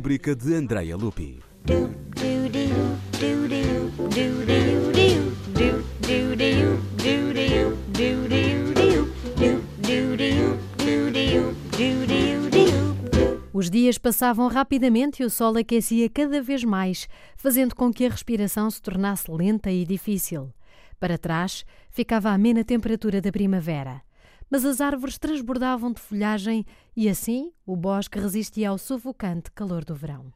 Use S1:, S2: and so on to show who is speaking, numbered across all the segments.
S1: rubrica de Andrea Lupi.
S2: Os dias passavam rapidamente e o sol aquecia cada vez mais, fazendo com que a respiração se tornasse lenta e difícil. Para trás ficava a amena temperatura da primavera. Mas as árvores transbordavam de folhagem e assim o bosque resistia ao sufocante calor do verão.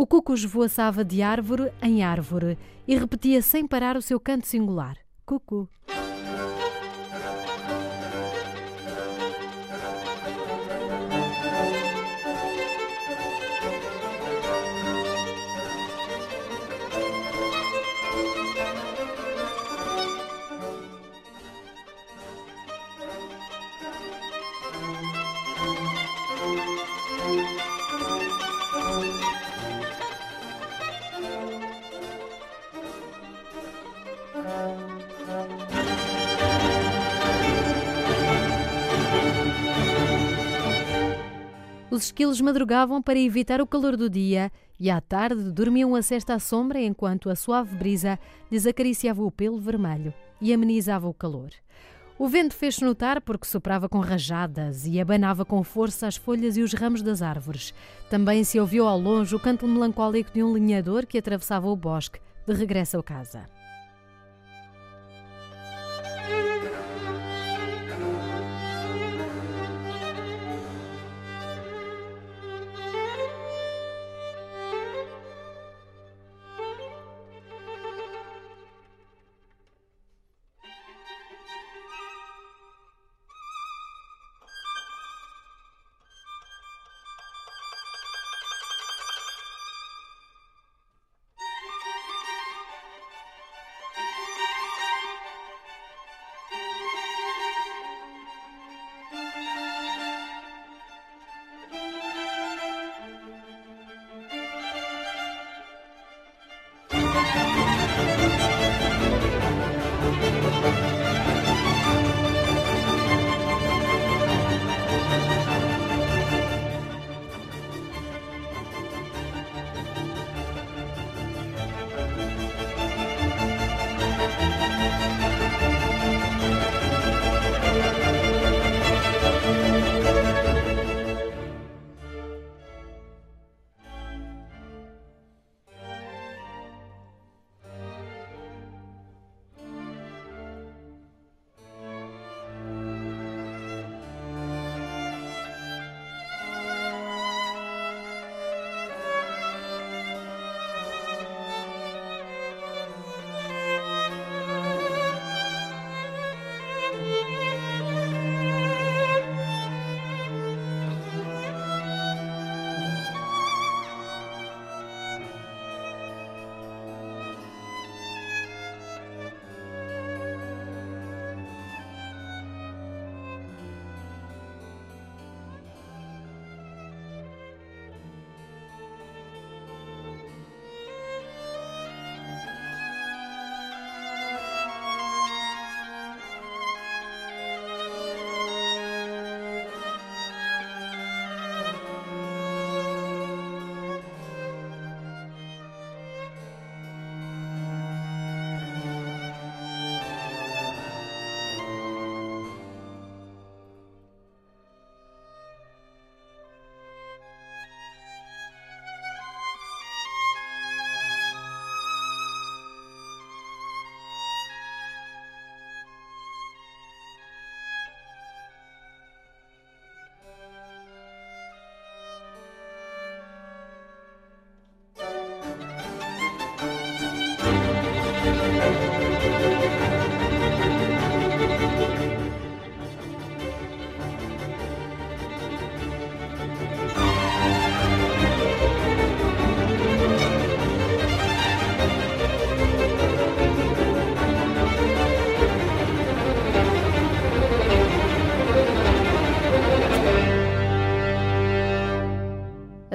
S2: O cuco esvoaçava de árvore em árvore e repetia sem parar o seu canto singular: cucu. Os esquilos madrugavam para evitar o calor do dia e à tarde dormiam a cesta à sombra enquanto a suave brisa lhes acariciava o pelo vermelho e amenizava o calor. O vento fez-se notar porque soprava com rajadas e abanava com força as folhas e os ramos das árvores. Também se ouviu ao longe o canto melancólico de um linhador que atravessava o bosque de regresso a casa.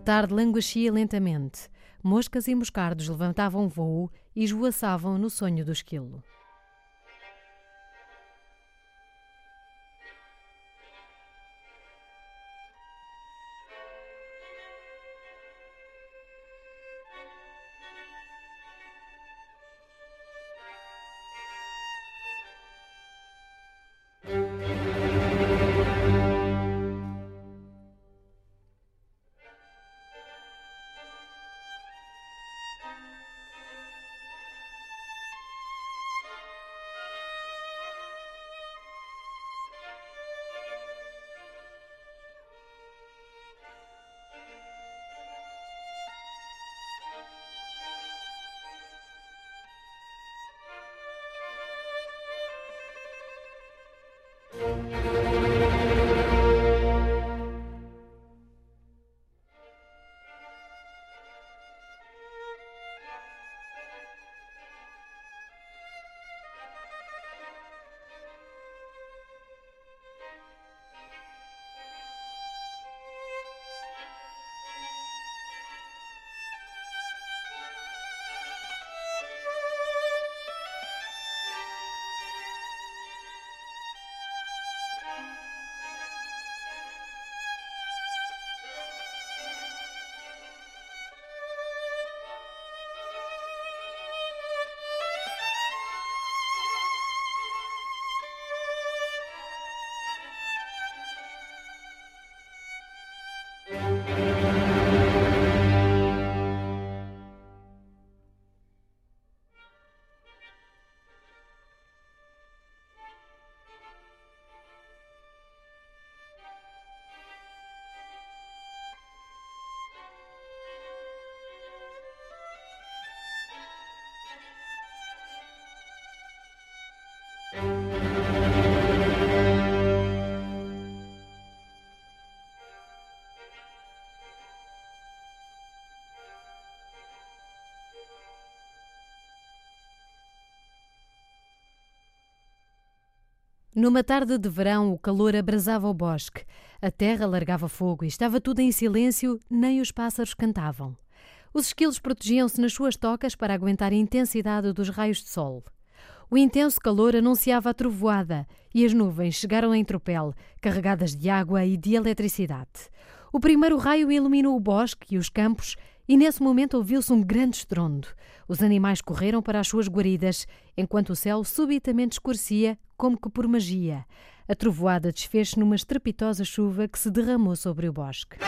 S2: Tarde languescia lentamente. Moscas e moscardos levantavam voo e esvoaçavam no sonho do esquilo. Numa tarde de verão, o calor abrasava o bosque. A terra largava fogo e estava tudo em silêncio, nem os pássaros cantavam. Os esquilos protegiam-se nas suas tocas para aguentar a intensidade dos raios de sol. O intenso calor anunciava a trovoada e as nuvens chegaram em tropel, carregadas de água e de eletricidade. O primeiro raio iluminou o bosque e os campos e nesse momento ouviu-se um grande estrondo. Os animais correram para as suas guaridas, enquanto o céu subitamente escurecia, como que por magia. A trovoada desfez-se numa estrepitosa chuva que se derramou sobre o bosque.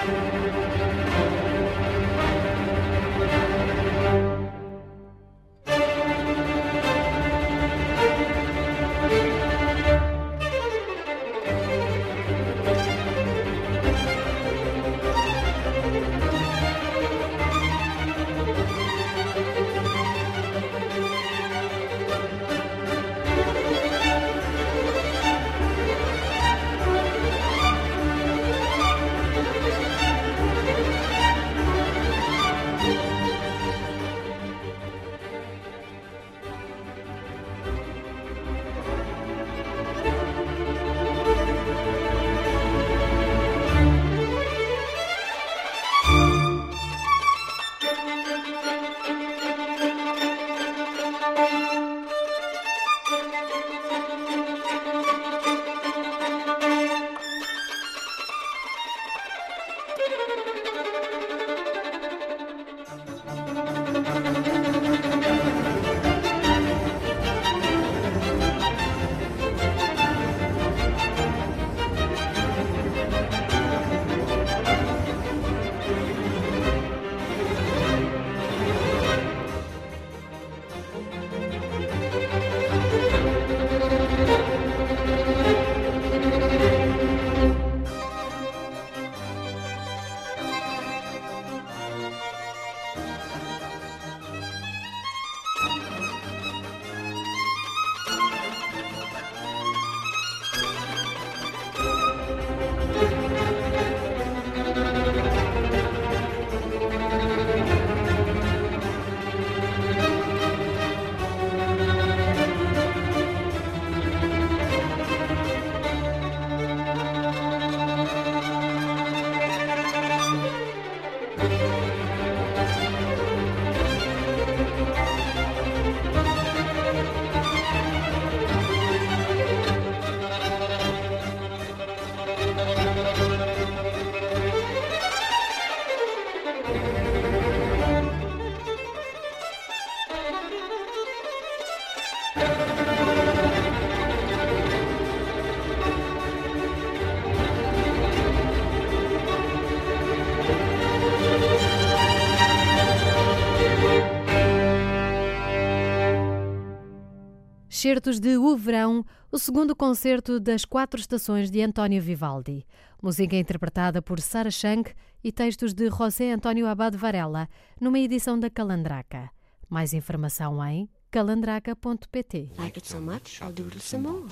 S2: Excertos de O Verão, o segundo concerto das quatro estações de António Vivaldi. Música interpretada por Sara Shank e textos de José António Abad Varela, numa edição da Calandraca. Mais informação em calandraca.pt.
S1: Like it so much, I'll doodle some more.